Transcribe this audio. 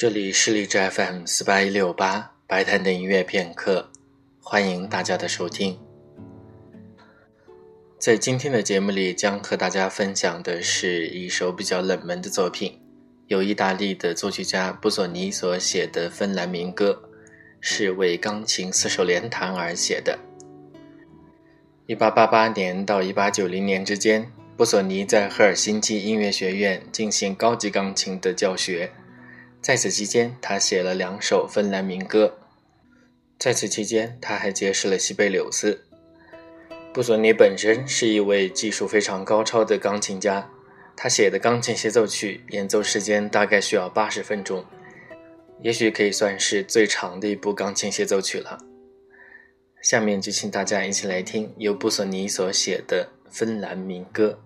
这里是荔枝 FM 四八一六八白谈的音乐片刻，欢迎大家的收听。在今天的节目里，将和大家分享的是一首比较冷门的作品，由意大利的作曲家布索尼所写的芬兰民歌，是为钢琴四手联弹而写的。一八八八年到一八九零年之间，布索尼在赫尔辛基音乐学院进行高级钢琴的教学。在此期间，他写了两首芬兰民歌。在此期间，他还结识了西贝柳斯。布索尼本身是一位技术非常高超的钢琴家，他写的钢琴协奏曲演奏时间大概需要八十分钟，也许可以算是最长的一部钢琴协奏曲了。下面就请大家一起来听由布索尼所写的芬兰民歌。